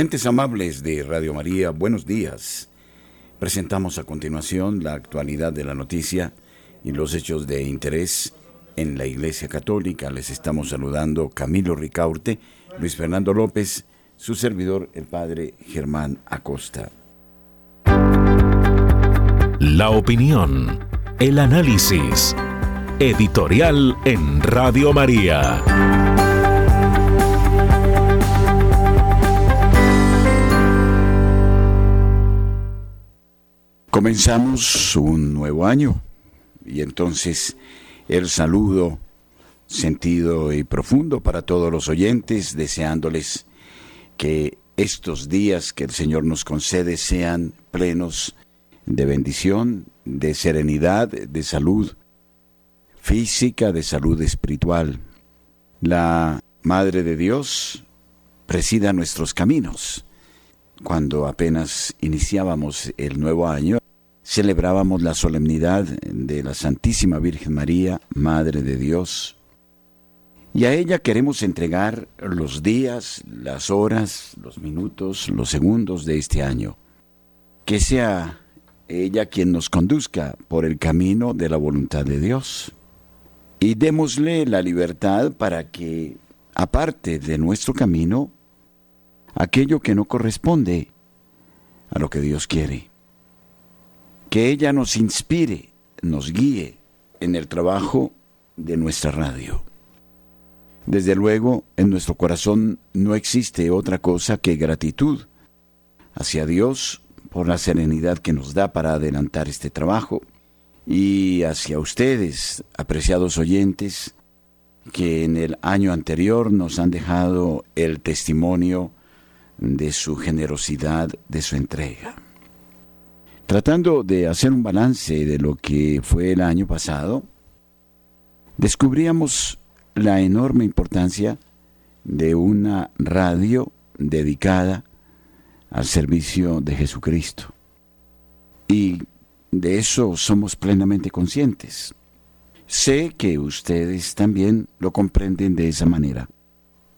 Oyentes amables de Radio María, buenos días. Presentamos a continuación la actualidad de la noticia y los hechos de interés en la Iglesia Católica. Les estamos saludando Camilo Ricaurte, Luis Fernando López, su servidor, el Padre Germán Acosta. La opinión, el análisis, editorial en Radio María. Comenzamos un nuevo año y entonces el saludo sentido y profundo para todos los oyentes, deseándoles que estos días que el Señor nos concede sean plenos de bendición, de serenidad, de salud física, de salud espiritual. La Madre de Dios presida nuestros caminos. Cuando apenas iniciábamos el nuevo año, celebrábamos la solemnidad de la Santísima Virgen María, Madre de Dios, y a ella queremos entregar los días, las horas, los minutos, los segundos de este año. Que sea ella quien nos conduzca por el camino de la voluntad de Dios. Y démosle la libertad para que, aparte de nuestro camino, aquello que no corresponde a lo que Dios quiere que ella nos inspire, nos guíe en el trabajo de nuestra radio. Desde luego, en nuestro corazón no existe otra cosa que gratitud hacia Dios por la serenidad que nos da para adelantar este trabajo y hacia ustedes, apreciados oyentes, que en el año anterior nos han dejado el testimonio de su generosidad, de su entrega. Tratando de hacer un balance de lo que fue el año pasado, descubríamos la enorme importancia de una radio dedicada al servicio de Jesucristo. Y de eso somos plenamente conscientes. Sé que ustedes también lo comprenden de esa manera.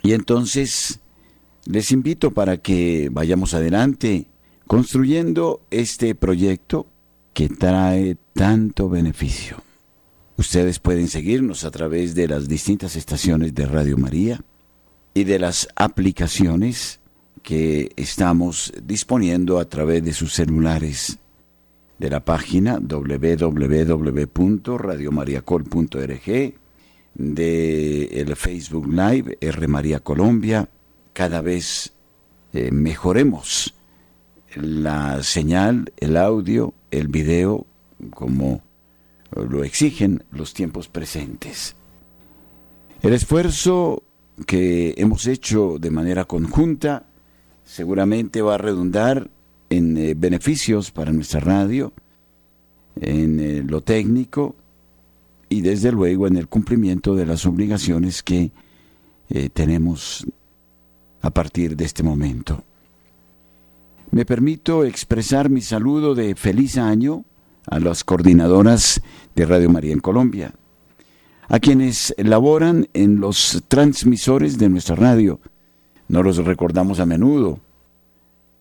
Y entonces les invito para que vayamos adelante construyendo este proyecto que trae tanto beneficio. Ustedes pueden seguirnos a través de las distintas estaciones de Radio María y de las aplicaciones que estamos disponiendo a través de sus celulares de la página www.radiomariacol.org, de el Facebook Live R María Colombia. Cada vez eh, mejoremos la señal, el audio, el video, como lo exigen los tiempos presentes. El esfuerzo que hemos hecho de manera conjunta seguramente va a redundar en eh, beneficios para nuestra radio, en eh, lo técnico y desde luego en el cumplimiento de las obligaciones que eh, tenemos a partir de este momento. Me permito expresar mi saludo de feliz año a las coordinadoras de Radio María en Colombia, a quienes laboran en los transmisores de nuestra radio. No los recordamos a menudo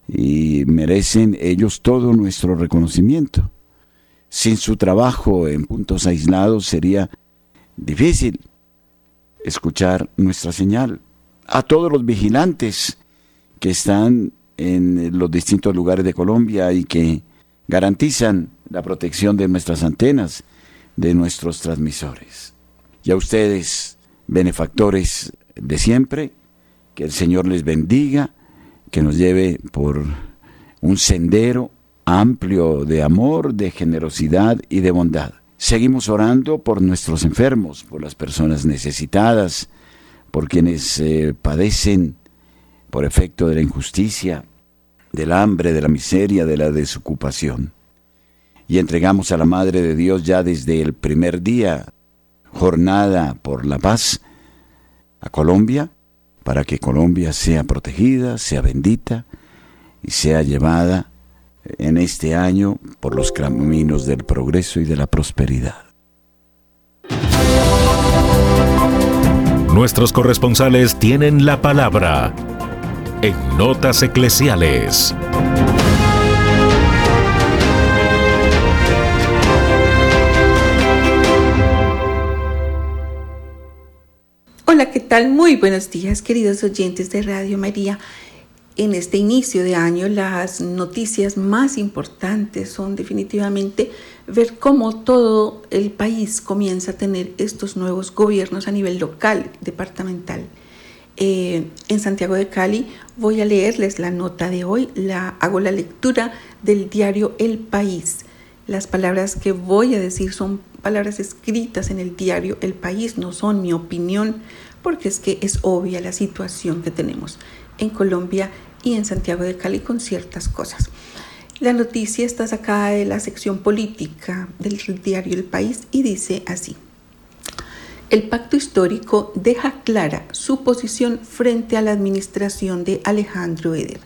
y merecen ellos todo nuestro reconocimiento. Sin su trabajo en puntos aislados sería difícil escuchar nuestra señal. A todos los vigilantes que están en los distintos lugares de Colombia y que garantizan la protección de nuestras antenas, de nuestros transmisores. Y a ustedes, benefactores de siempre, que el Señor les bendiga, que nos lleve por un sendero amplio de amor, de generosidad y de bondad. Seguimos orando por nuestros enfermos, por las personas necesitadas, por quienes eh, padecen por efecto de la injusticia, del hambre, de la miseria, de la desocupación. Y entregamos a la Madre de Dios ya desde el primer día, jornada por la paz, a Colombia, para que Colombia sea protegida, sea bendita y sea llevada en este año por los caminos del progreso y de la prosperidad. Nuestros corresponsales tienen la palabra en Notas Eclesiales. Hola, ¿qué tal? Muy buenos días, queridos oyentes de Radio María. En este inicio de año, las noticias más importantes son definitivamente ver cómo todo el país comienza a tener estos nuevos gobiernos a nivel local, departamental. Eh, en Santiago de Cali voy a leerles la nota de hoy, la, hago la lectura del diario El País. Las palabras que voy a decir son palabras escritas en el diario El País, no son mi opinión, porque es que es obvia la situación que tenemos en Colombia y en Santiago de Cali con ciertas cosas. La noticia está sacada de la sección política del diario El País y dice así. El pacto histórico deja clara su posición frente a la administración de Alejandro Eder.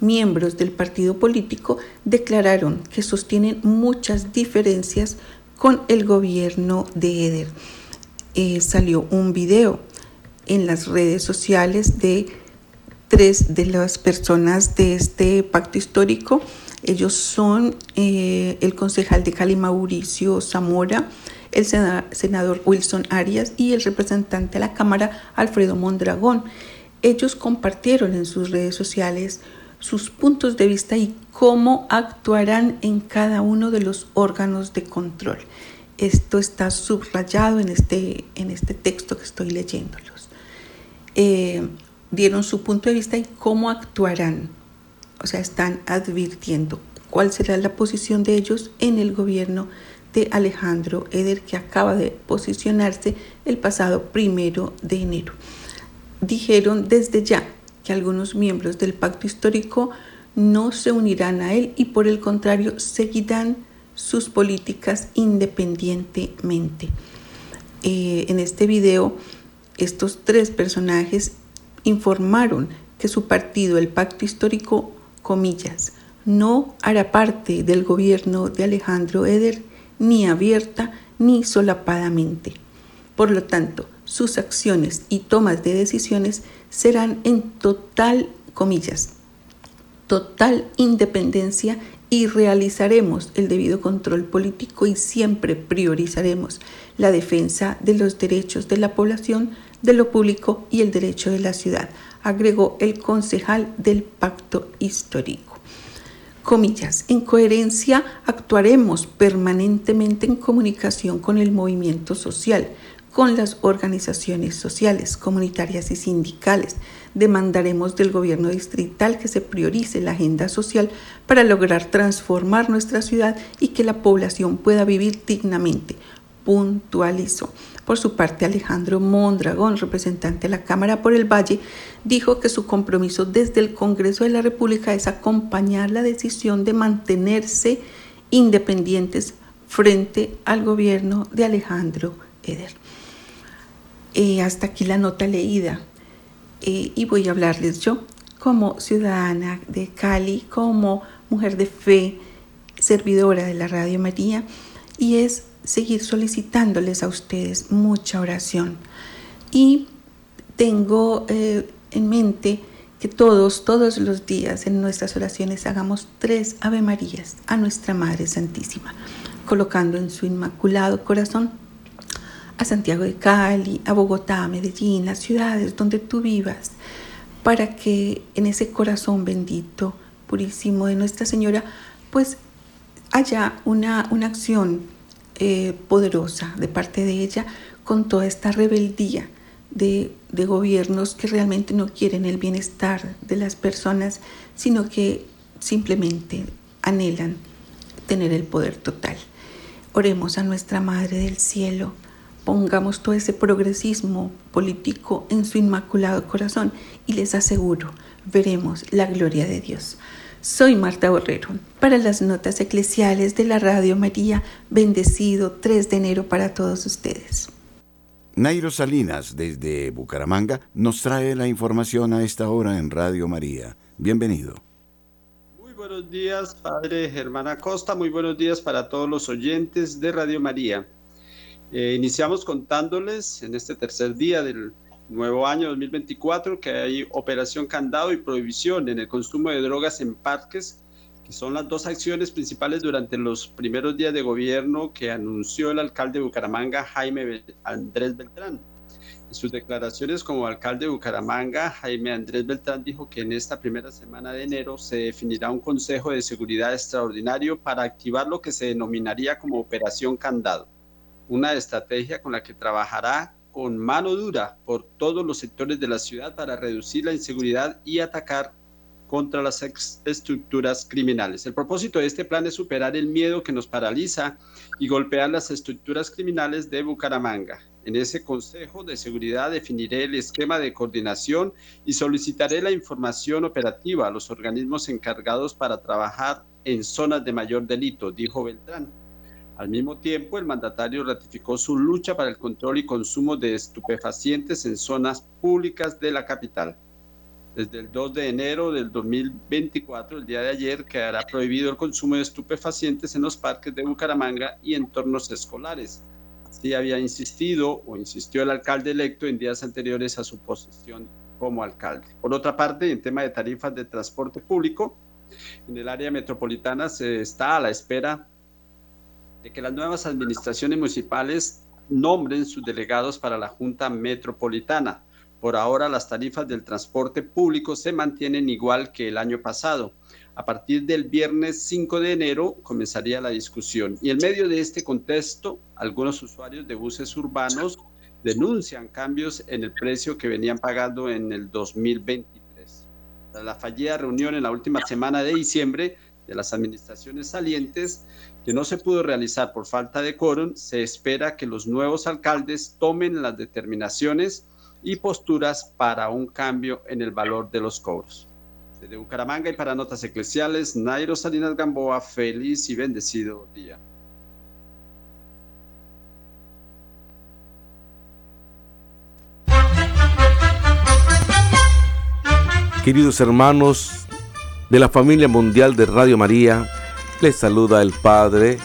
Miembros del partido político declararon que sostienen muchas diferencias con el gobierno de Eder. Eh, salió un video en las redes sociales de tres de las personas de este pacto histórico. Ellos son eh, el concejal de Cali Mauricio Zamora, el senador Wilson Arias y el representante de la Cámara Alfredo Mondragón. Ellos compartieron en sus redes sociales sus puntos de vista y cómo actuarán en cada uno de los órganos de control. Esto está subrayado en este, en este texto que estoy leyéndolos. Eh, dieron su punto de vista y cómo actuarán. O sea, están advirtiendo cuál será la posición de ellos en el gobierno de Alejandro Eder, que acaba de posicionarse el pasado primero de enero. Dijeron desde ya que algunos miembros del pacto histórico no se unirán a él y por el contrario seguirán sus políticas independientemente. Eh, en este video, estos tres personajes informaron que su partido, el Pacto Histórico, comillas, no hará parte del gobierno de Alejandro Eder ni abierta ni solapadamente. Por lo tanto, sus acciones y tomas de decisiones serán en total, comillas, total independencia y realizaremos el debido control político y siempre priorizaremos la defensa de los derechos de la población, de lo público y el derecho de la ciudad, agregó el concejal del pacto histórico. Comillas, en coherencia actuaremos permanentemente en comunicación con el movimiento social, con las organizaciones sociales, comunitarias y sindicales. Demandaremos del gobierno distrital que se priorice la agenda social para lograr transformar nuestra ciudad y que la población pueda vivir dignamente, puntualizó. Por su parte, Alejandro Mondragón, representante de la Cámara por el Valle, dijo que su compromiso desde el Congreso de la República es acompañar la decisión de mantenerse independientes frente al gobierno de Alejandro Eder. Eh, hasta aquí la nota leída. Eh, y voy a hablarles yo como ciudadana de Cali, como mujer de fe, servidora de la Radio María, y es seguir solicitándoles a ustedes mucha oración. Y tengo eh, en mente que todos, todos los días en nuestras oraciones hagamos tres Ave Marías a nuestra Madre Santísima, colocando en su inmaculado corazón a Santiago de Cali, a Bogotá, a Medellín, las ciudades donde tú vivas, para que en ese corazón bendito, purísimo de Nuestra Señora, pues haya una, una acción eh, poderosa de parte de ella con toda esta rebeldía de, de gobiernos que realmente no quieren el bienestar de las personas, sino que simplemente anhelan tener el poder total. Oremos a nuestra Madre del Cielo pongamos todo ese progresismo político en su inmaculado corazón y les aseguro, veremos la gloria de Dios. Soy Marta Borrero para las notas eclesiales de la Radio María, bendecido 3 de enero para todos ustedes. Nairo Salinas desde Bucaramanga nos trae la información a esta hora en Radio María. Bienvenido. Muy buenos días, Padre Germán Acosta. Muy buenos días para todos los oyentes de Radio María. Eh, iniciamos contándoles en este tercer día del nuevo año 2024, que hay operación candado y prohibición en el consumo de drogas en parques, que son las dos acciones principales durante los primeros días de gobierno que anunció el alcalde de Bucaramanga, Jaime Andrés Beltrán. En sus declaraciones como alcalde de Bucaramanga, Jaime Andrés Beltrán dijo que en esta primera semana de enero se definirá un Consejo de Seguridad extraordinario para activar lo que se denominaría como Operación Candado, una estrategia con la que trabajará con mano dura por todos los sectores de la ciudad para reducir la inseguridad y atacar contra las estructuras criminales. El propósito de este plan es superar el miedo que nos paraliza y golpear las estructuras criminales de Bucaramanga. En ese Consejo de Seguridad definiré el esquema de coordinación y solicitaré la información operativa a los organismos encargados para trabajar en zonas de mayor delito, dijo Beltrán. Al mismo tiempo, el mandatario ratificó su lucha para el control y consumo de estupefacientes en zonas públicas de la capital. Desde el 2 de enero del 2024, el día de ayer, quedará prohibido el consumo de estupefacientes en los parques de Bucaramanga y entornos escolares. Así había insistido o insistió el alcalde electo en días anteriores a su posesión como alcalde. Por otra parte, en tema de tarifas de transporte público, en el área metropolitana se está a la espera de que las nuevas administraciones municipales nombren sus delegados para la Junta Metropolitana. Por ahora las tarifas del transporte público se mantienen igual que el año pasado. A partir del viernes 5 de enero comenzaría la discusión. Y en medio de este contexto, algunos usuarios de buses urbanos denuncian cambios en el precio que venían pagando en el 2023. Tras la fallida reunión en la última semana de diciembre, de las administraciones salientes, que no se pudo realizar por falta de quórum, se espera que los nuevos alcaldes tomen las determinaciones y posturas para un cambio en el valor de los cobros. Desde Bucaramanga y para Notas Eclesiales, Nairo Salinas Gamboa, feliz y bendecido día. Queridos hermanos, de la familia mundial de Radio María, les saluda el Padre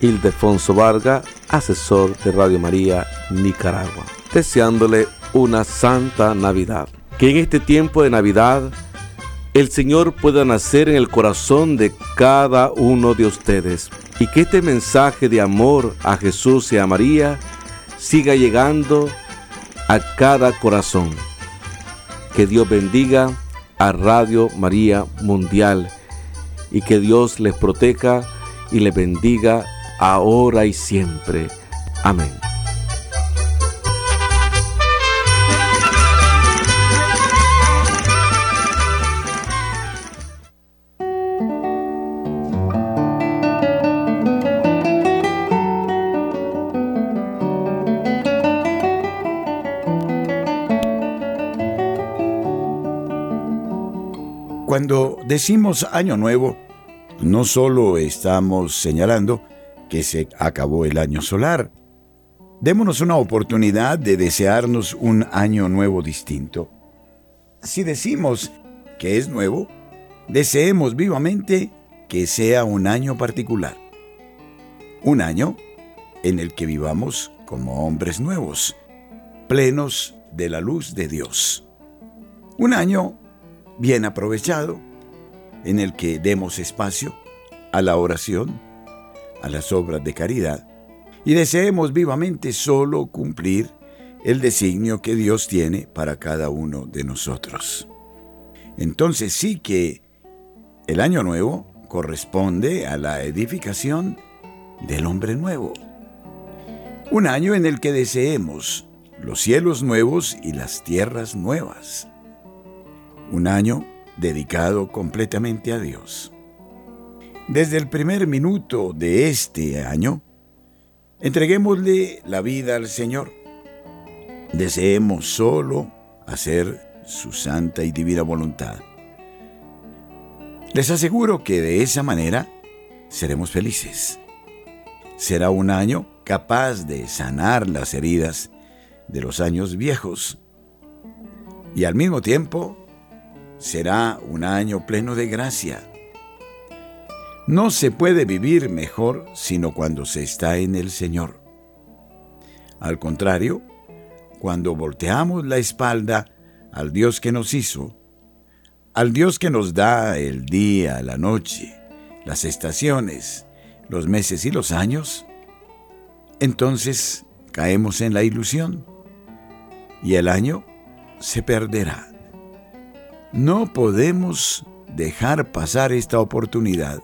Ildefonso Varga, asesor de Radio María Nicaragua, deseándole una santa Navidad. Que en este tiempo de Navidad el Señor pueda nacer en el corazón de cada uno de ustedes y que este mensaje de amor a Jesús y a María siga llegando a cada corazón. Que Dios bendiga a Radio María Mundial y que Dios les proteja y les bendiga ahora y siempre. Amén. Decimos año nuevo, no solo estamos señalando que se acabó el año solar, démonos una oportunidad de desearnos un año nuevo distinto. Si decimos que es nuevo, deseemos vivamente que sea un año particular. Un año en el que vivamos como hombres nuevos, plenos de la luz de Dios. Un año bien aprovechado, en el que demos espacio a la oración, a las obras de caridad, y deseemos vivamente solo cumplir el designio que Dios tiene para cada uno de nosotros. Entonces sí que el año nuevo corresponde a la edificación del hombre nuevo. Un año en el que deseemos los cielos nuevos y las tierras nuevas un año dedicado completamente a Dios. Desde el primer minuto de este año, entreguémosle la vida al Señor. Deseemos solo hacer su santa y divina voluntad. Les aseguro que de esa manera seremos felices. Será un año capaz de sanar las heridas de los años viejos y al mismo tiempo será un año pleno de gracia. No se puede vivir mejor sino cuando se está en el Señor. Al contrario, cuando volteamos la espalda al Dios que nos hizo, al Dios que nos da el día, la noche, las estaciones, los meses y los años, entonces caemos en la ilusión y el año se perderá. No podemos dejar pasar esta oportunidad.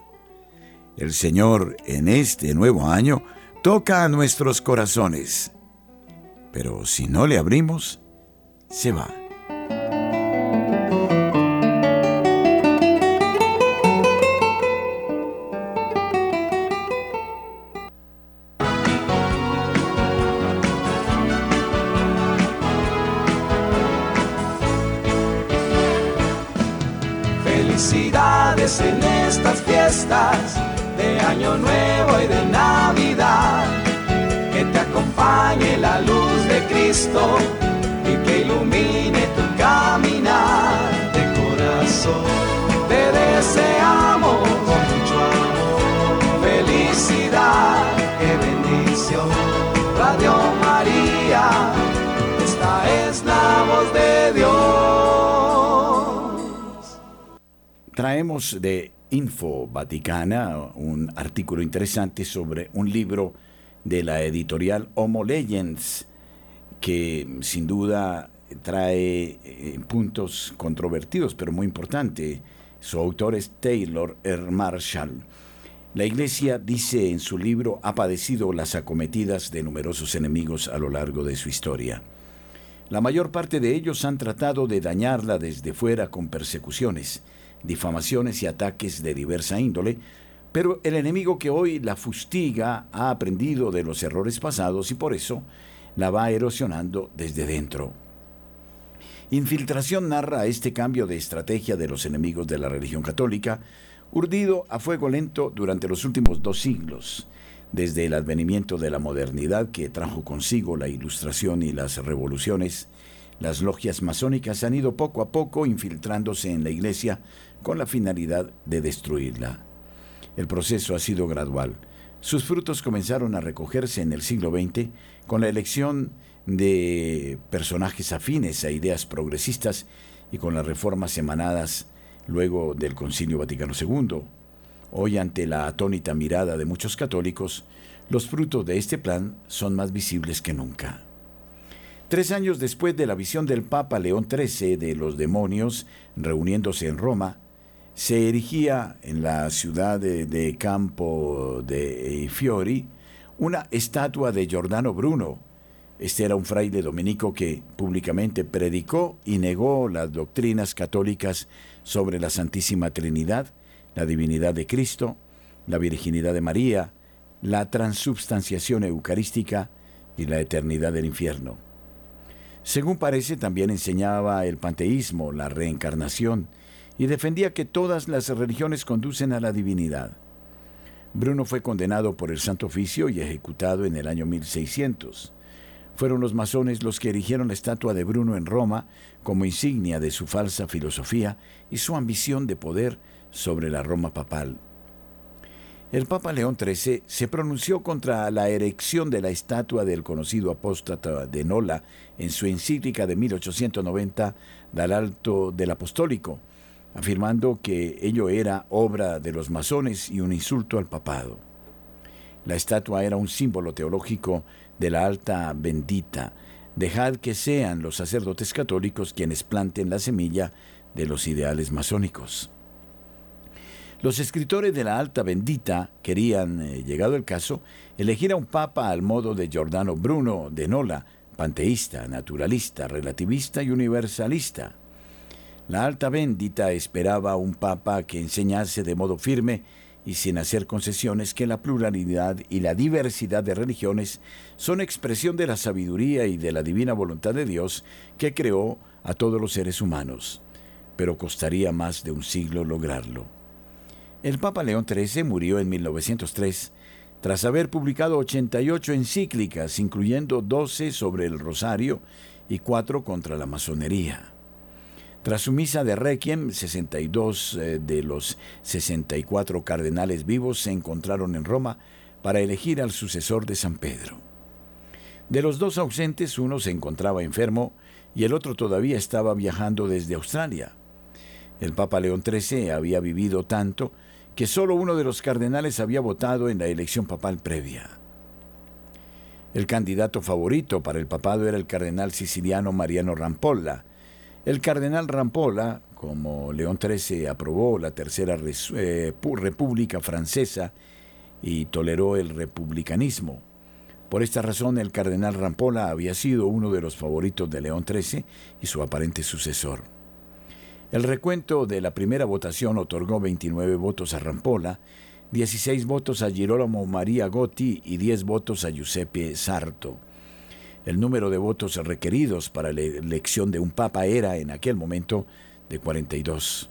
El Señor en este nuevo año toca a nuestros corazones, pero si no le abrimos, se va. De Info Vaticana un artículo interesante sobre un libro de la editorial Homo Legends que sin duda trae eh, puntos controvertidos, pero muy importante. Su autor es Taylor R. Marshall. La Iglesia, dice en su libro, ha padecido las acometidas de numerosos enemigos a lo largo de su historia. La mayor parte de ellos han tratado de dañarla desde fuera con persecuciones, difamaciones y ataques de diversa índole, pero el enemigo que hoy la fustiga ha aprendido de los errores pasados y por eso la va erosionando desde dentro. Infiltración narra este cambio de estrategia de los enemigos de la religión católica, urdido a fuego lento durante los últimos dos siglos, desde el advenimiento de la modernidad que trajo consigo la ilustración y las revoluciones, las logias masónicas han ido poco a poco infiltrándose en la iglesia con la finalidad de destruirla. El proceso ha sido gradual. Sus frutos comenzaron a recogerse en el siglo XX con la elección de personajes afines a ideas progresistas y con las reformas emanadas luego del Concilio Vaticano II. Hoy, ante la atónita mirada de muchos católicos, los frutos de este plan son más visibles que nunca. Tres años después de la visión del Papa León XIII de los demonios reuniéndose en Roma, se erigía en la ciudad de, Campo de Fiori una estatua de Giordano Bruno. Este era un fraile dominico que públicamente predicó y negó las doctrinas católicas sobre la Santísima Trinidad, la divinidad de Cristo, la virginidad de María, la transubstanciación eucarística y la eternidad del infierno. Según parece, también enseñaba el panteísmo, la reencarnación, y defendía que todas las religiones conducen a la divinidad. Bruno fue condenado por el Santo Oficio y ejecutado en el año 1600. Fueron los masones los que erigieron la estatua de Bruno en Roma como insignia de su falsa filosofía y su ambición de poder sobre la Roma papal. El Papa León XIII se pronunció contra la erección de la estatua del conocido apóstata de Nola en su encíclica de 1890 Dal Alto del Apostólico, afirmando que ello era obra de los masones y un insulto al papado. La estatua era un símbolo teológico de la alta bendita. Dejad que sean los sacerdotes católicos quienes planten la semilla de los ideales masónicos. Los escritores de la Alta Bendita querían, eh, llegado el caso, elegir a un papa al modo de Giordano Bruno de Nola, panteísta, naturalista, relativista y universalista. La Alta Bendita esperaba un papa que enseñase de modo firme y sin hacer concesiones que la pluralidad y la diversidad de religiones son expresión de la sabiduría y de la divina voluntad de Dios que creó a todos los seres humanos, pero costaría más de un siglo lograrlo. El Papa León XIII murió en 1903 tras haber publicado 88 encíclicas, incluyendo 12 sobre el rosario y 4 contra la masonería. Tras su misa de Requiem, 62 eh, de los 64 cardenales vivos se encontraron en Roma para elegir al sucesor de San Pedro. De los dos ausentes, uno se encontraba enfermo y el otro todavía estaba viajando desde Australia. El Papa León XIII había vivido tanto que solo uno de los cardenales había votado en la elección papal previa. El candidato favorito para el papado era el cardenal siciliano Mariano Rampolla. El cardenal Rampolla, como León XIII aprobó la Tercera eh, República Francesa y toleró el republicanismo, por esta razón, el cardenal Rampolla había sido uno de los favoritos de León XIII y su aparente sucesor. El recuento de la primera votación otorgó 29 votos a Rampolla, 16 votos a Girolamo María Gotti y 10 votos a Giuseppe Sarto. El número de votos requeridos para la elección de un papa era, en aquel momento, de 42.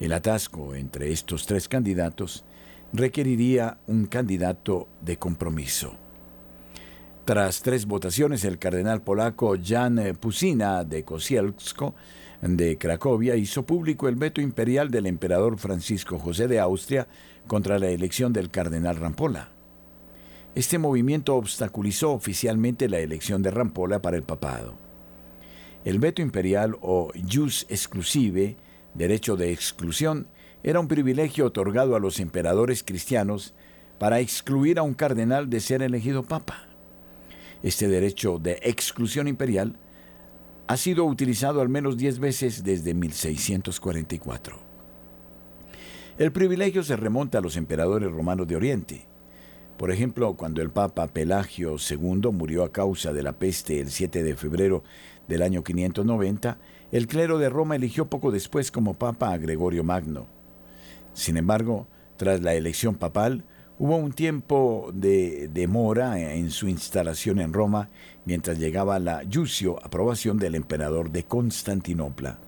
El atasco entre estos tres candidatos requeriría un candidato de compromiso. Tras tres votaciones, el cardenal polaco Jan Pusina de Kosielsko de Cracovia hizo público el veto imperial del emperador Francisco José de Austria contra la elección del cardenal Rampolla. Este movimiento obstaculizó oficialmente la elección de Rampolla para el papado. El veto imperial o jus exclusive, derecho de exclusión, era un privilegio otorgado a los emperadores cristianos para excluir a un cardenal de ser elegido papa. Este derecho de exclusión imperial ha sido utilizado al menos diez veces desde 1644. El privilegio se remonta a los emperadores romanos de Oriente. Por ejemplo, cuando el Papa Pelagio II murió a causa de la peste el 7 de febrero del año 590, el clero de Roma eligió poco después como Papa a Gregorio Magno. Sin embargo, tras la elección papal, Hubo un tiempo de demora en su instalación en Roma mientras llegaba la Yucio, aprobación del emperador de Constantinopla.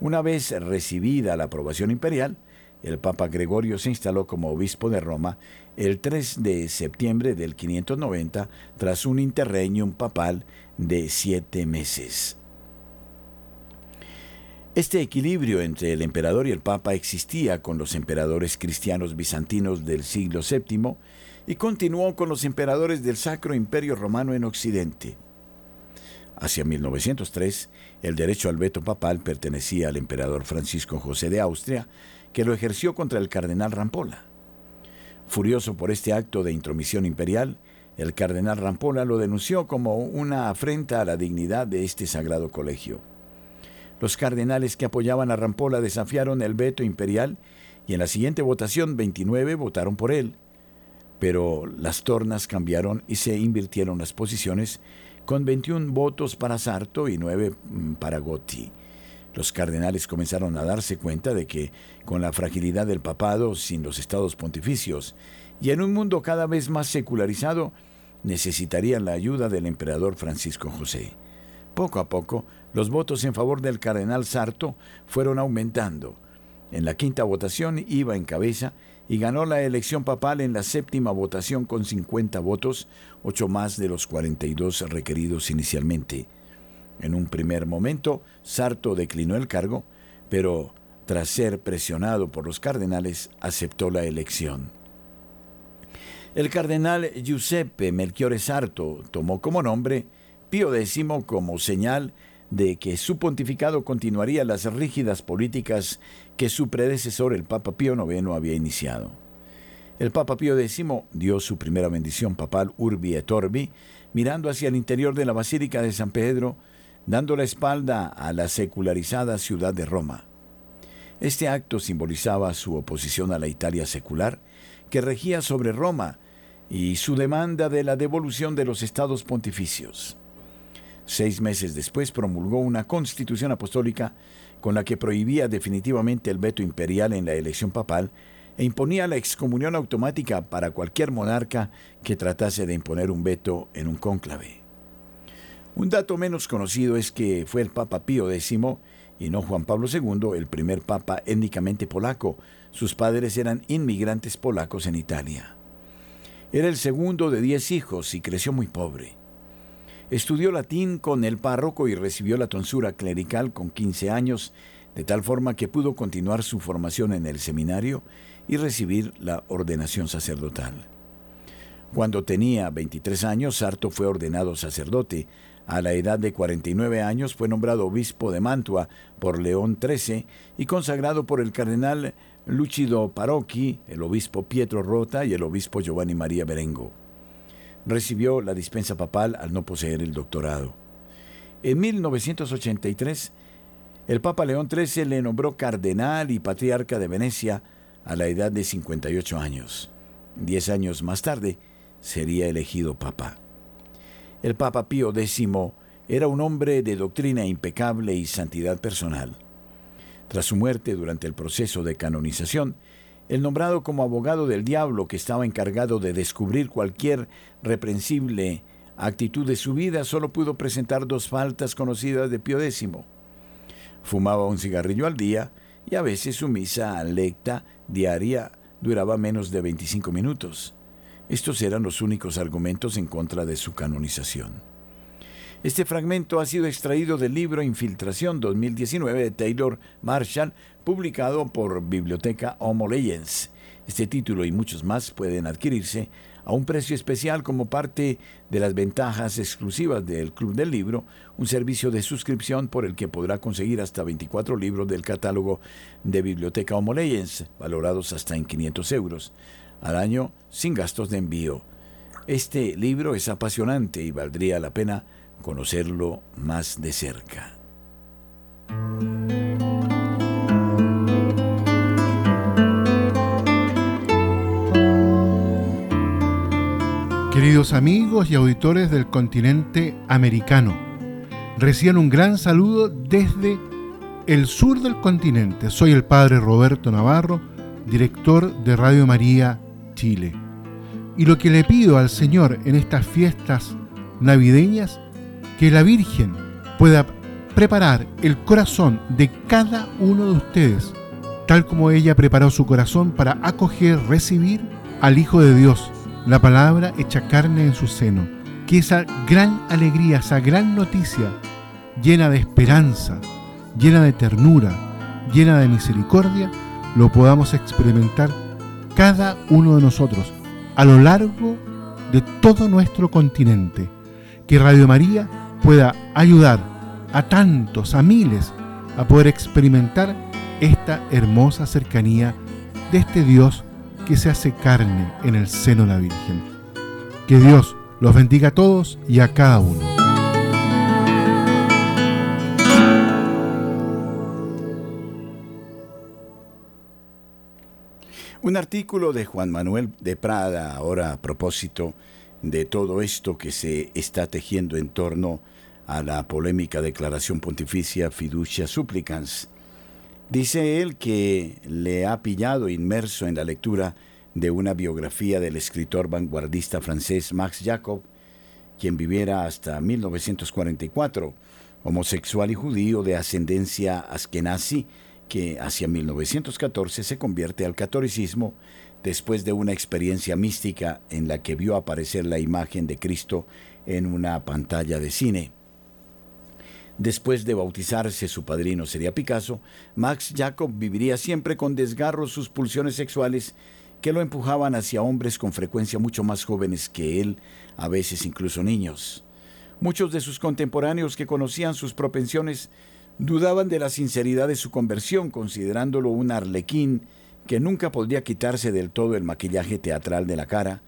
Una vez recibida la aprobación imperial, el Papa Gregorio se instaló como obispo de Roma el 3 de septiembre del 590 tras un interregnum papal de siete meses. Este equilibrio entre el emperador y el papa existía con los emperadores cristianos bizantinos del siglo VII y continuó con los emperadores del Sacro Imperio Romano en Occidente. Hacia 1903, el derecho al veto papal pertenecía al emperador Francisco José de Austria, que lo ejerció contra el cardenal Rampolla. Furioso por este acto de intromisión imperial, el cardenal Rampolla lo denunció como una afrenta a la dignidad de este sagrado colegio. Los cardenales que apoyaban a Rampolla desafiaron el veto imperial y en la siguiente votación 29 votaron por él. Pero las tornas cambiaron y se invirtieron las posiciones con 21 votos para Sarto y 9 mm, para Gotti. Los cardenales comenzaron a darse cuenta de que, con la fragilidad del papado sin los estados pontificios y en un mundo cada vez más secularizado, necesitarían la ayuda del emperador Francisco José. Poco a poco, los votos en favor del cardenal Sarto fueron aumentando. En la quinta votación iba en cabeza y ganó la elección papal en la séptima votación con 50 votos, ocho más de los 42 requeridos inicialmente. En un primer momento, Sarto declinó el cargo, pero tras ser presionado por los cardenales, aceptó la elección. El cardenal Giuseppe Melchiore Sarto tomó como nombre Pío X como señal de que su pontificado continuaría las rígidas políticas que su predecesor, el Papa Pío IX, había iniciado. El Papa Pío X dio su primera bendición papal Urbi et Orbi, mirando hacia el interior de la Basílica de San Pedro, dando la espalda a la secularizada ciudad de Roma. Este acto simbolizaba su oposición a la Italia secular, que regía sobre Roma, y su demanda de la devolución de los estados pontificios. Seis meses después promulgó una constitución apostólica con la que prohibía definitivamente el veto imperial en la elección papal e imponía la excomunión automática para cualquier monarca que tratase de imponer un veto en un cónclave. Un dato menos conocido es que fue el Papa Pío X y no Juan Pablo II el primer papa étnicamente polaco. Sus padres eran inmigrantes polacos en Italia. Era el segundo de diez hijos y creció muy pobre. Estudió latín con el párroco y recibió la tonsura clerical con 15 años, de tal forma que pudo continuar su formación en el seminario y recibir la ordenación sacerdotal. Cuando tenía 23 años, Sarto fue ordenado sacerdote. A la edad de 49 años fue nombrado obispo de Mantua por León XIII y consagrado por el cardenal Lucido Parocchi, el obispo Pietro Rota y el obispo Giovanni María Berengo. Recibió la dispensa papal al no poseer el doctorado. En 1983, el Papa León XIII le nombró cardenal y patriarca de Venecia a la edad de 58 años. Diez años más tarde, sería elegido papa. El Papa Pío X era un hombre de doctrina impecable y santidad personal. Tras su muerte durante el proceso de canonización, el nombrado como abogado del diablo que estaba encargado de descubrir cualquier reprensible actitud de su vida solo pudo presentar dos faltas conocidas de Pío X. Fumaba un cigarrillo al día y a veces su misa lecta diaria duraba menos de 25 minutos. Estos eran los únicos argumentos en contra de su canonización. Este fragmento ha sido extraído del libro Infiltración 2019 de Taylor Marshall, publicado por Biblioteca Homo Legends. Este título y muchos más pueden adquirirse a un precio especial como parte de las ventajas exclusivas del Club del Libro, un servicio de suscripción por el que podrá conseguir hasta 24 libros del catálogo de Biblioteca Homo Legends, valorados hasta en 500 euros al año sin gastos de envío. Este libro es apasionante y valdría la pena conocerlo más de cerca. Queridos amigos y auditores del continente americano, reciban un gran saludo desde el sur del continente. Soy el padre Roberto Navarro, director de Radio María Chile. Y lo que le pido al Señor en estas fiestas navideñas, que la Virgen pueda preparar el corazón de cada uno de ustedes, tal como ella preparó su corazón para acoger, recibir al Hijo de Dios, la palabra hecha carne en su seno. Que esa gran alegría, esa gran noticia, llena de esperanza, llena de ternura, llena de misericordia, lo podamos experimentar cada uno de nosotros a lo largo de todo nuestro continente. Que Radio María pueda ayudar a tantos, a miles, a poder experimentar esta hermosa cercanía de este Dios que se hace carne en el seno de la Virgen. Que Dios los bendiga a todos y a cada uno. Un artículo de Juan Manuel de Prada, ahora a propósito de todo esto que se está tejiendo en torno a la polémica declaración pontificia Fiducia Supplicans. Dice él que le ha pillado inmerso en la lectura de una biografía del escritor vanguardista francés Max Jacob, quien viviera hasta 1944, homosexual y judío de ascendencia askenazi, que hacia 1914 se convierte al catolicismo después de una experiencia mística en la que vio aparecer la imagen de Cristo en una pantalla de cine. Después de bautizarse, su padrino sería Picasso, Max Jacob viviría siempre con desgarro sus pulsiones sexuales que lo empujaban hacia hombres con frecuencia mucho más jóvenes que él, a veces incluso niños. Muchos de sus contemporáneos que conocían sus propensiones Dudaban de la sinceridad de su conversión, considerándolo un arlequín que nunca podría quitarse del todo el maquillaje teatral de la cara,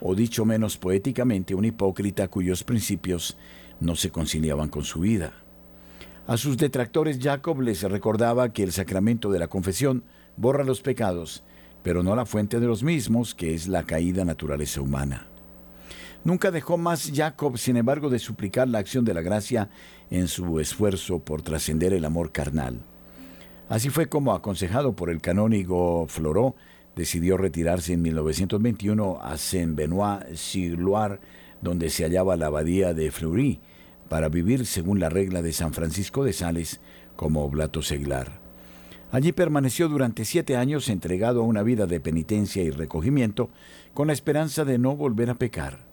o dicho menos poéticamente, un hipócrita cuyos principios no se conciliaban con su vida. A sus detractores Jacob les recordaba que el sacramento de la confesión borra los pecados, pero no la fuente de los mismos, que es la caída naturaleza humana. Nunca dejó más Jacob, sin embargo, de suplicar la acción de la gracia en su esfuerzo por trascender el amor carnal. Así fue como, aconsejado por el canónigo Floró, decidió retirarse en 1921 a Saint-Benoît-sur-Loire, donde se hallaba la abadía de Fleury, para vivir según la regla de San Francisco de Sales como oblato seglar. Allí permaneció durante siete años entregado a una vida de penitencia y recogimiento, con la esperanza de no volver a pecar.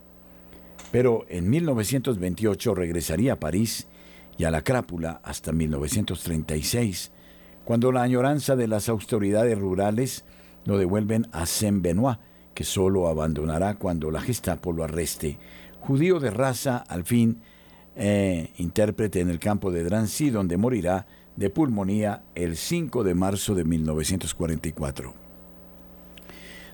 Pero en 1928 regresaría a París y a la crápula hasta 1936, cuando la añoranza de las autoridades rurales lo devuelven a Saint-Benoît, que solo abandonará cuando la Gestapo lo arreste. Judío de raza, al fin, eh, intérprete en el campo de Drancy, donde morirá de pulmonía el 5 de marzo de 1944.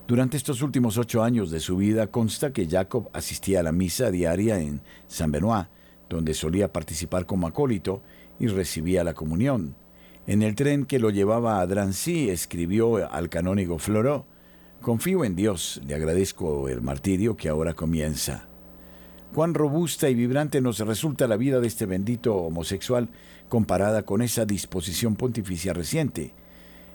Durante estos últimos ocho años de su vida consta que Jacob asistía a la misa diaria en San Benoit, donde solía participar como acólito y recibía la comunión. En el tren que lo llevaba a Drancy escribió al canónigo Floró, Confío en Dios, le agradezco el martirio que ahora comienza. Cuán robusta y vibrante nos resulta la vida de este bendito homosexual comparada con esa disposición pontificia reciente.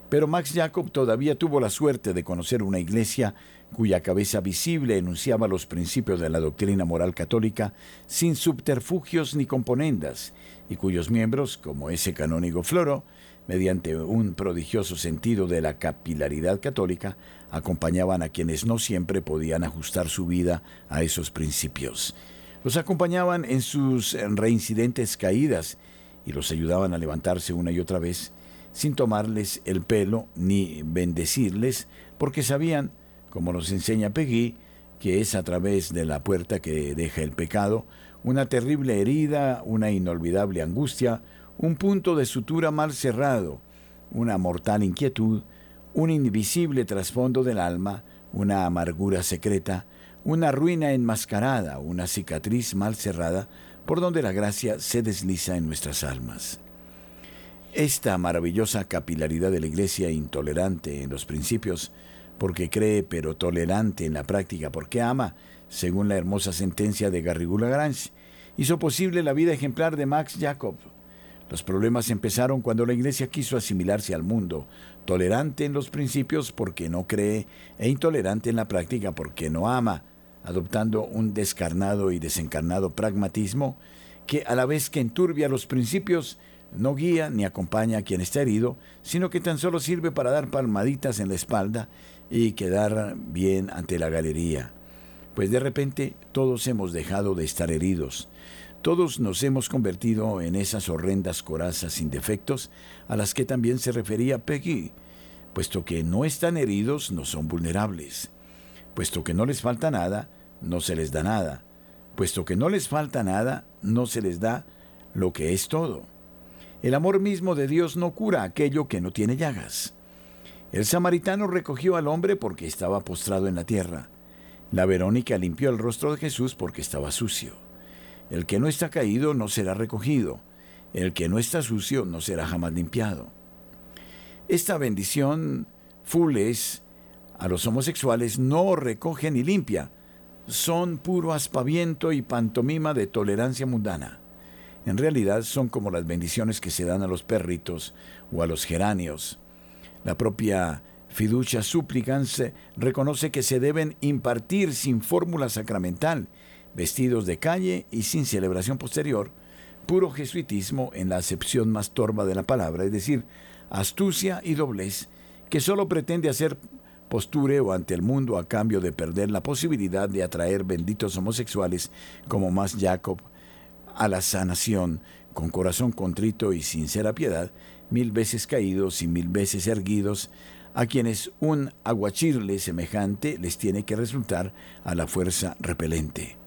Pero Max Jacob todavía tuvo la suerte de conocer una iglesia cuya cabeza visible enunciaba los principios de la doctrina moral católica sin subterfugios ni componendas, y cuyos miembros, como ese canónigo Floro, mediante un prodigioso sentido de la capilaridad católica, acompañaban a quienes no siempre podían ajustar su vida a esos principios. Los acompañaban en sus reincidentes caídas y los ayudaban a levantarse una y otra vez sin tomarles el pelo ni bendecirles, porque sabían, como nos enseña Peggy, que es a través de la puerta que deja el pecado, una terrible herida, una inolvidable angustia, un punto de sutura mal cerrado, una mortal inquietud, un invisible trasfondo del alma, una amargura secreta, una ruina enmascarada, una cicatriz mal cerrada, por donde la gracia se desliza en nuestras almas. Esta maravillosa capilaridad de la Iglesia intolerante en los principios, porque cree pero tolerante en la práctica, porque ama, según la hermosa sentencia de Garrigou Lagrange, hizo posible la vida ejemplar de Max Jacob, los problemas empezaron cuando la Iglesia quiso asimilarse al mundo, tolerante en los principios porque no cree e intolerante en la práctica porque no ama, adoptando un descarnado y desencarnado pragmatismo que a la vez que enturbia los principios, no guía ni acompaña a quien está herido, sino que tan solo sirve para dar palmaditas en la espalda y quedar bien ante la galería. Pues de repente todos hemos dejado de estar heridos, todos nos hemos convertido en esas horrendas corazas sin defectos a las que también se refería Peggy, puesto que no están heridos, no son vulnerables, puesto que no les falta nada, no se les da nada, puesto que no les falta nada, no se les da lo que es todo. El amor mismo de Dios no cura aquello que no tiene llagas. El samaritano recogió al hombre porque estaba postrado en la tierra. La Verónica limpió el rostro de Jesús porque estaba sucio. El que no está caído no será recogido. El que no está sucio no será jamás limpiado. Esta bendición fules a los homosexuales no recoge ni limpia. Son puro aspaviento y pantomima de tolerancia mundana. En realidad son como las bendiciones que se dan a los perritos o a los geranios. La propia fiducia supplicans reconoce que se deben impartir sin fórmula sacramental vestidos de calle y sin celebración posterior, puro jesuitismo en la acepción más torva de la palabra, es decir, astucia y doblez, que solo pretende hacer postureo ante el mundo a cambio de perder la posibilidad de atraer benditos homosexuales como más Jacob a la sanación, con corazón contrito y sincera piedad, mil veces caídos y mil veces erguidos, a quienes un aguachirle semejante les tiene que resultar a la fuerza repelente.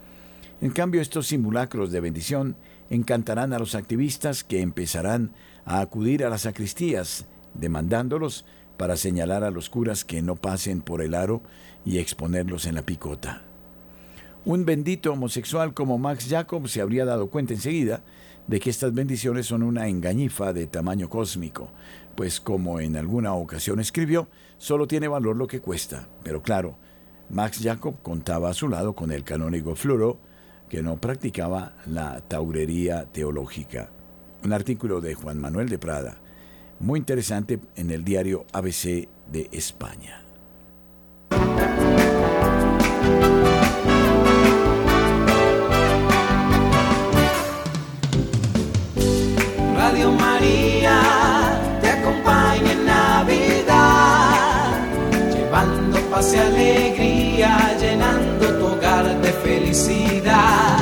En cambio, estos simulacros de bendición encantarán a los activistas que empezarán a acudir a las sacristías, demandándolos para señalar a los curas que no pasen por el aro y exponerlos en la picota. Un bendito homosexual como Max Jacob se habría dado cuenta enseguida de que estas bendiciones son una engañifa de tamaño cósmico, pues como en alguna ocasión escribió, solo tiene valor lo que cuesta. Pero claro, Max Jacob contaba a su lado con el canónigo Fluro, que no practicaba la taurería teológica. Un artículo de Juan Manuel de Prada, muy interesante en el diario ABC de España. Alegría, llenando tu hogar de felicidad.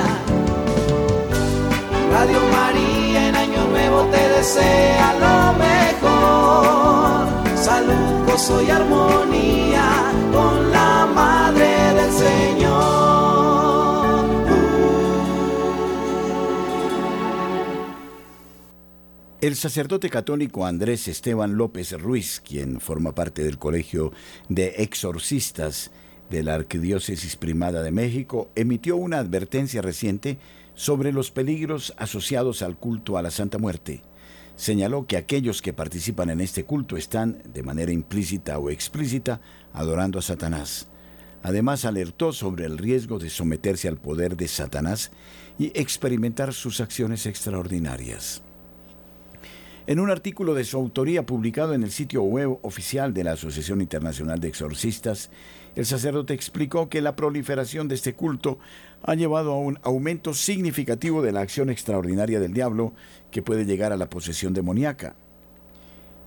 Radio María en Año Nuevo te desea lo mejor. Salud, gozo y armonía con la El sacerdote católico Andrés Esteban López Ruiz, quien forma parte del Colegio de Exorcistas de la Arquidiócesis Primada de México, emitió una advertencia reciente sobre los peligros asociados al culto a la Santa Muerte. Señaló que aquellos que participan en este culto están, de manera implícita o explícita, adorando a Satanás. Además alertó sobre el riesgo de someterse al poder de Satanás y experimentar sus acciones extraordinarias. En un artículo de su autoría publicado en el sitio web oficial de la Asociación Internacional de Exorcistas, el sacerdote explicó que la proliferación de este culto ha llevado a un aumento significativo de la acción extraordinaria del diablo que puede llegar a la posesión demoníaca.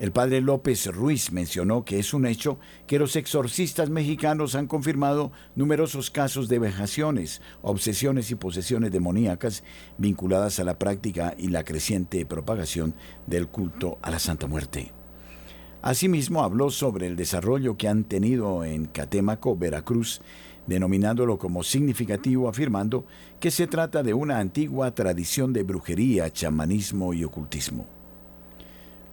El padre López Ruiz mencionó que es un hecho que los exorcistas mexicanos han confirmado numerosos casos de vejaciones, obsesiones y posesiones demoníacas vinculadas a la práctica y la creciente propagación del culto a la Santa Muerte. Asimismo habló sobre el desarrollo que han tenido en Catemaco, Veracruz, denominándolo como significativo, afirmando que se trata de una antigua tradición de brujería, chamanismo y ocultismo.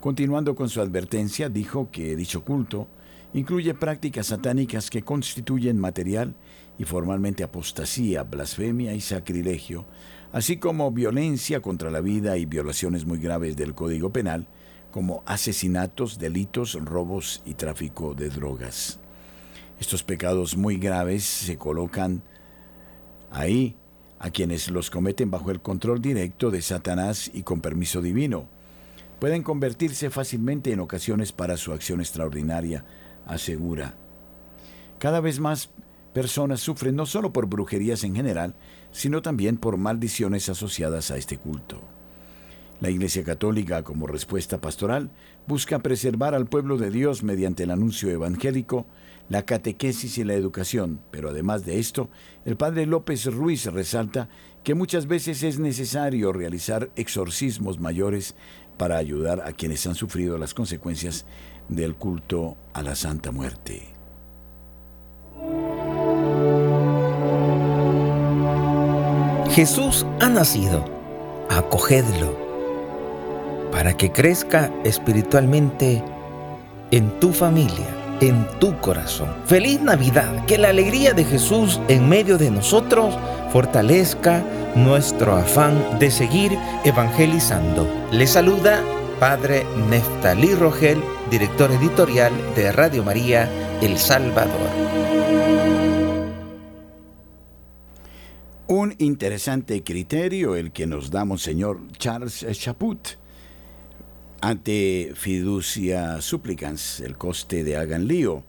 Continuando con su advertencia, dijo que dicho culto incluye prácticas satánicas que constituyen material y formalmente apostasía, blasfemia y sacrilegio, así como violencia contra la vida y violaciones muy graves del Código Penal, como asesinatos, delitos, robos y tráfico de drogas. Estos pecados muy graves se colocan ahí a quienes los cometen bajo el control directo de Satanás y con permiso divino pueden convertirse fácilmente en ocasiones para su acción extraordinaria, asegura. Cada vez más personas sufren no solo por brujerías en general, sino también por maldiciones asociadas a este culto. La Iglesia Católica, como respuesta pastoral, busca preservar al pueblo de Dios mediante el anuncio evangélico, la catequesis y la educación, pero además de esto, el padre López Ruiz resalta que muchas veces es necesario realizar exorcismos mayores para ayudar a quienes han sufrido las consecuencias del culto a la Santa Muerte. Jesús ha nacido, acogedlo, para que crezca espiritualmente en tu familia, en tu corazón. Feliz Navidad, que la alegría de Jesús en medio de nosotros fortalezca nuestro afán de seguir evangelizando. Le saluda Padre Neftalí Rogel, director editorial de Radio María El Salvador. Un interesante criterio el que nos da Monseñor Charles Chaput. Ante fiducia supplicans, el coste de hagan lío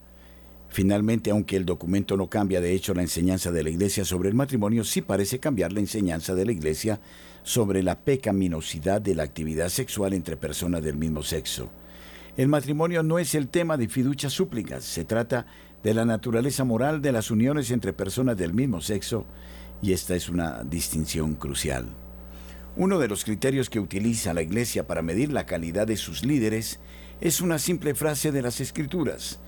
Finalmente, aunque el documento no cambia de hecho la enseñanza de la Iglesia sobre el matrimonio, sí parece cambiar la enseñanza de la Iglesia sobre la pecaminosidad de la actividad sexual entre personas del mismo sexo. El matrimonio no es el tema de fiducia súplicas, se trata de la naturaleza moral de las uniones entre personas del mismo sexo y esta es una distinción crucial. Uno de los criterios que utiliza la Iglesia para medir la calidad de sus líderes es una simple frase de las Escrituras.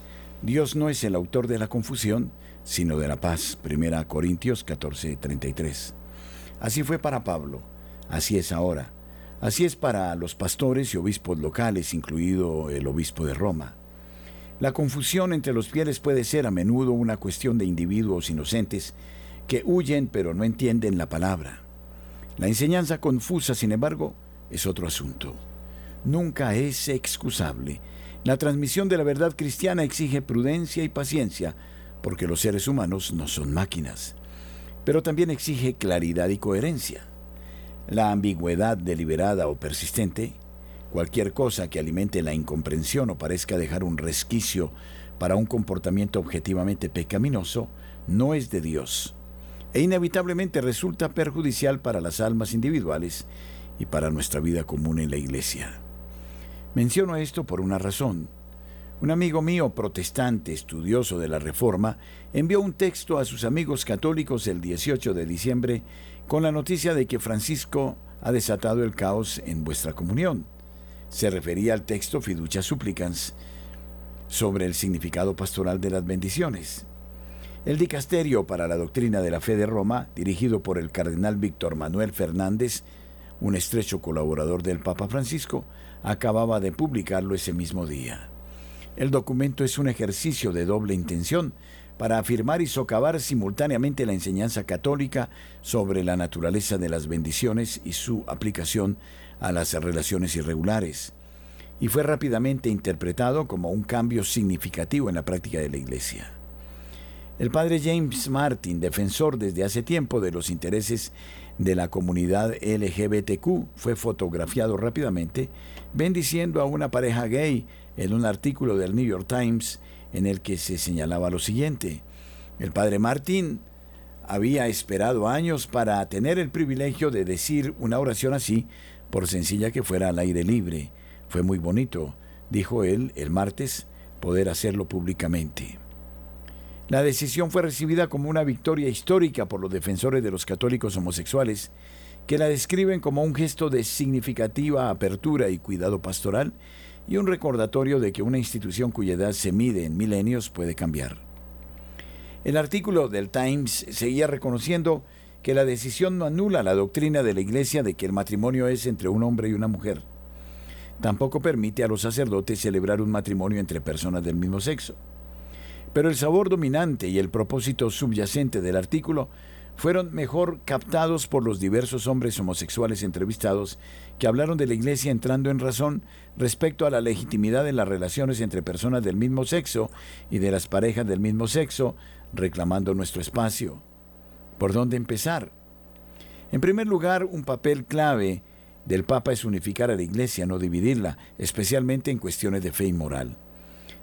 Dios no es el autor de la confusión, sino de la paz. Primera Corintios 14:33. Así fue para Pablo, así es ahora. Así es para los pastores y obispos locales, incluido el obispo de Roma. La confusión entre los fieles puede ser a menudo una cuestión de individuos inocentes que huyen pero no entienden la palabra. La enseñanza confusa, sin embargo, es otro asunto. Nunca es excusable la transmisión de la verdad cristiana exige prudencia y paciencia, porque los seres humanos no son máquinas, pero también exige claridad y coherencia. La ambigüedad deliberada o persistente, cualquier cosa que alimente la incomprensión o parezca dejar un resquicio para un comportamiento objetivamente pecaminoso, no es de Dios, e inevitablemente resulta perjudicial para las almas individuales y para nuestra vida común en la Iglesia. Menciono esto por una razón. Un amigo mío protestante, estudioso de la Reforma, envió un texto a sus amigos católicos el 18 de diciembre con la noticia de que Francisco ha desatado el caos en vuestra comunión. Se refería al texto Fiducia Supplicans sobre el significado pastoral de las bendiciones. El dicasterio para la doctrina de la fe de Roma, dirigido por el cardenal Víctor Manuel Fernández, un estrecho colaborador del Papa Francisco, acababa de publicarlo ese mismo día. El documento es un ejercicio de doble intención para afirmar y socavar simultáneamente la enseñanza católica sobre la naturaleza de las bendiciones y su aplicación a las relaciones irregulares, y fue rápidamente interpretado como un cambio significativo en la práctica de la Iglesia. El padre James Martin, defensor desde hace tiempo de los intereses de la comunidad LGBTQ, fue fotografiado rápidamente bendiciendo a una pareja gay en un artículo del New York Times en el que se señalaba lo siguiente. El padre Martin había esperado años para tener el privilegio de decir una oración así, por sencilla que fuera al aire libre. Fue muy bonito, dijo él el martes, poder hacerlo públicamente. La decisión fue recibida como una victoria histórica por los defensores de los católicos homosexuales, que la describen como un gesto de significativa apertura y cuidado pastoral y un recordatorio de que una institución cuya edad se mide en milenios puede cambiar. El artículo del Times seguía reconociendo que la decisión no anula la doctrina de la Iglesia de que el matrimonio es entre un hombre y una mujer. Tampoco permite a los sacerdotes celebrar un matrimonio entre personas del mismo sexo. Pero el sabor dominante y el propósito subyacente del artículo fueron mejor captados por los diversos hombres homosexuales entrevistados que hablaron de la Iglesia entrando en razón respecto a la legitimidad de las relaciones entre personas del mismo sexo y de las parejas del mismo sexo, reclamando nuestro espacio. ¿Por dónde empezar? En primer lugar, un papel clave del Papa es unificar a la Iglesia, no dividirla, especialmente en cuestiones de fe y moral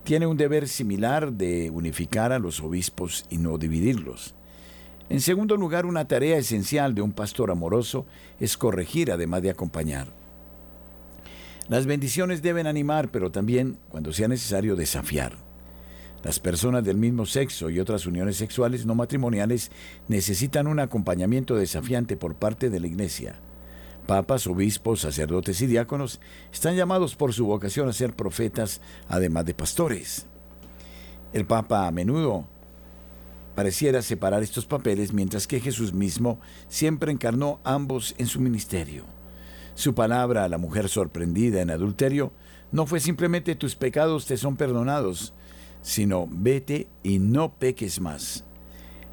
tiene un deber similar de unificar a los obispos y no dividirlos. En segundo lugar, una tarea esencial de un pastor amoroso es corregir además de acompañar. Las bendiciones deben animar, pero también, cuando sea necesario, desafiar. Las personas del mismo sexo y otras uniones sexuales no matrimoniales necesitan un acompañamiento desafiante por parte de la Iglesia. Papas, obispos, sacerdotes y diáconos están llamados por su vocación a ser profetas, además de pastores. El Papa a menudo pareciera separar estos papeles, mientras que Jesús mismo siempre encarnó ambos en su ministerio. Su palabra a la mujer sorprendida en adulterio no fue simplemente tus pecados te son perdonados, sino vete y no peques más.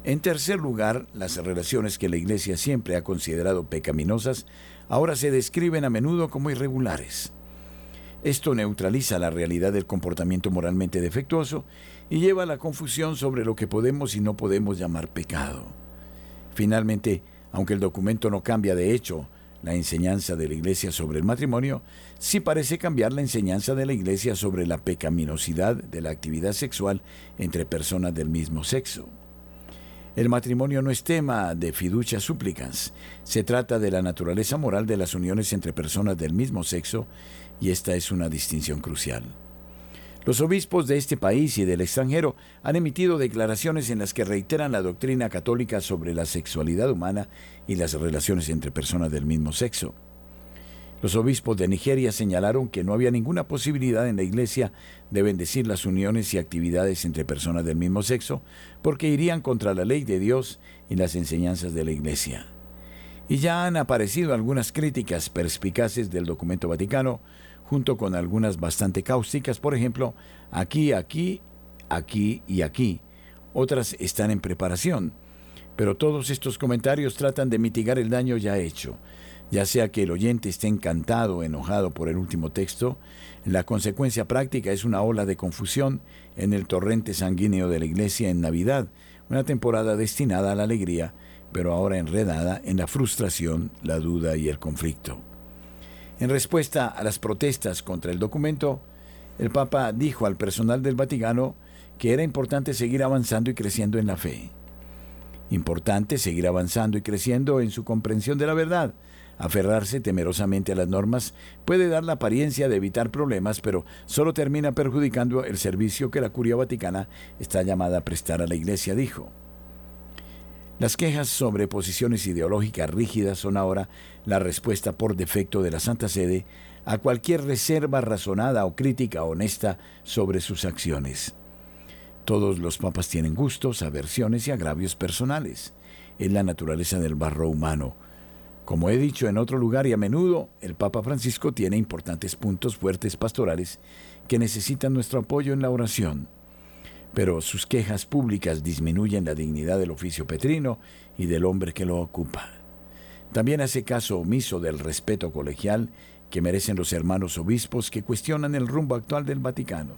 En tercer lugar, las relaciones que la Iglesia siempre ha considerado pecaminosas ahora se describen a menudo como irregulares. Esto neutraliza la realidad del comportamiento moralmente defectuoso y lleva a la confusión sobre lo que podemos y no podemos llamar pecado. Finalmente, aunque el documento no cambia de hecho la enseñanza de la Iglesia sobre el matrimonio, sí parece cambiar la enseñanza de la Iglesia sobre la pecaminosidad de la actividad sexual entre personas del mismo sexo. El matrimonio no es tema de fiducia súplicas. Se trata de la naturaleza moral de las uniones entre personas del mismo sexo y esta es una distinción crucial. Los obispos de este país y del extranjero han emitido declaraciones en las que reiteran la doctrina católica sobre la sexualidad humana y las relaciones entre personas del mismo sexo. Los obispos de Nigeria señalaron que no había ninguna posibilidad en la Iglesia de bendecir las uniones y actividades entre personas del mismo sexo, porque irían contra la ley de Dios y las enseñanzas de la Iglesia. Y ya han aparecido algunas críticas perspicaces del documento vaticano, junto con algunas bastante cáusticas, por ejemplo, aquí, aquí, aquí y aquí. Otras están en preparación, pero todos estos comentarios tratan de mitigar el daño ya hecho ya sea que el oyente esté encantado o enojado por el último texto, la consecuencia práctica es una ola de confusión en el torrente sanguíneo de la Iglesia en Navidad, una temporada destinada a la alegría, pero ahora enredada en la frustración, la duda y el conflicto. En respuesta a las protestas contra el documento, el Papa dijo al personal del Vaticano que era importante seguir avanzando y creciendo en la fe. Importante seguir avanzando y creciendo en su comprensión de la verdad, Aferrarse temerosamente a las normas puede dar la apariencia de evitar problemas, pero solo termina perjudicando el servicio que la Curia Vaticana está llamada a prestar a la Iglesia, dijo. Las quejas sobre posiciones ideológicas rígidas son ahora la respuesta por defecto de la Santa Sede a cualquier reserva razonada o crítica honesta sobre sus acciones. Todos los papas tienen gustos, aversiones y agravios personales. Es la naturaleza del barro humano Como he dicho en otro lugar y a menudo, el Papa Francisco tiene importantes puntos fuertes pastorales que necesitan nuestro apoyo en la oración. Pero sus quejas públicas disminuyen la dignidad del oficio petrino y del hombre que lo ocupa. También hace caso omiso del respeto colegial que merecen los hermanos obispos que cuestionan el rumbo actual del Vaticano.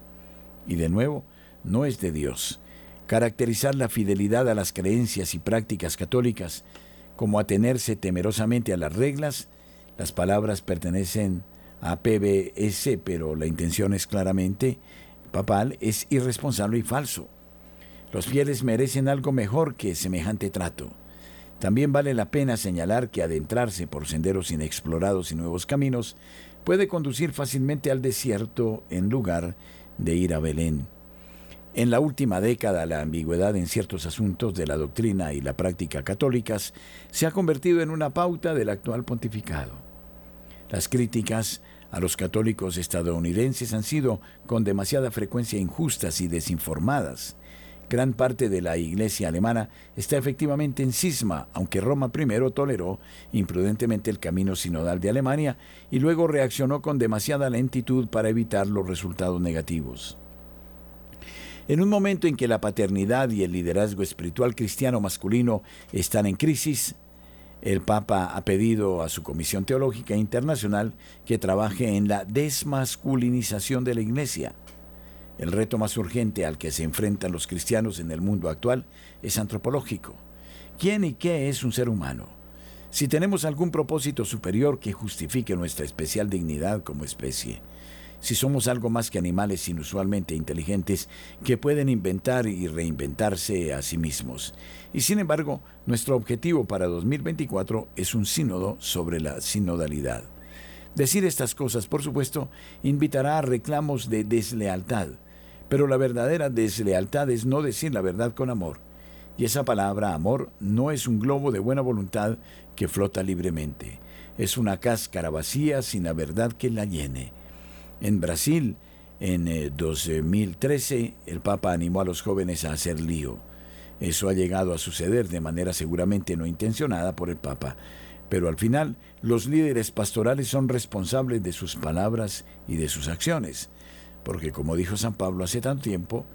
Y de nuevo, no es de Dios. Caracterizar la fidelidad a las creencias y prácticas católicas como atenerse temerosamente a las reglas. Las palabras pertenecen a PBS, pero la intención es claramente papal, es irresponsable y falso. Los fieles merecen algo mejor que semejante trato. También vale la pena señalar que adentrarse por senderos inexplorados y nuevos caminos puede conducir fácilmente al desierto en lugar de ir a Belén. En la última década, la ambigüedad en ciertos asuntos de la doctrina y la práctica católicas se ha convertido en una pauta del actual pontificado. Las críticas a los católicos estadounidenses han sido con demasiada frecuencia injustas y desinformadas. Gran parte de la Iglesia alemana está efectivamente en cisma, aunque Roma primero toleró imprudentemente el camino sinodal de Alemania y luego reaccionó con demasiada lentitud para evitar los resultados negativos. En un momento en que la paternidad y el liderazgo espiritual cristiano masculino están en crisis, el Papa ha pedido a su Comisión Teológica Internacional que trabaje en la desmasculinización de la Iglesia. El reto más urgente al que se enfrentan los cristianos en el mundo actual es antropológico. ¿Quién y qué es un ser humano? Si tenemos algún propósito superior que justifique nuestra especial dignidad como especie, si somos algo más que animales inusualmente inteligentes que pueden inventar y reinventarse a sí mismos. Y sin embargo, nuestro objetivo para 2024 es un sínodo sobre la sinodalidad. Decir estas cosas, por supuesto, invitará a reclamos de deslealtad, pero la verdadera deslealtad es no decir la verdad con amor. Y esa palabra amor no es un globo de buena voluntad que flota libremente, es una cáscara vacía sin la verdad que la llene. En Brasil, en 2013, eh, el Papa animó a los jóvenes a hacer lío. Eso ha llegado a suceder de manera seguramente no intencionada por el Papa, pero al final los líderes pastorales son responsables de sus palabras y de sus acciones, porque como dijo San Pablo hace tanto tiempo,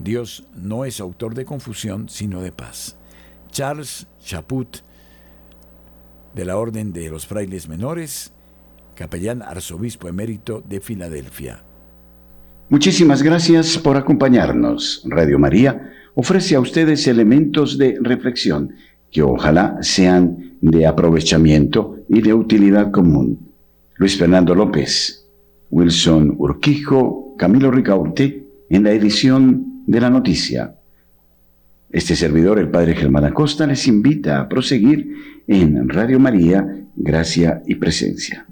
Dios no es autor de confusión, sino de paz. Charles Chaput, de la Orden de los Frailes Menores, capellán arzobispo emérito de Filadelfia. Muchísimas gracias por acompañarnos. Radio María ofrece a ustedes elementos de reflexión que ojalá sean de aprovechamiento y de utilidad común. Luis Fernando López, Wilson Urquijo, Camilo Ricaurte, en la edición de la noticia. Este servidor, el Padre Germán Acosta, les invita a proseguir en Radio María, Gracia y Presencia.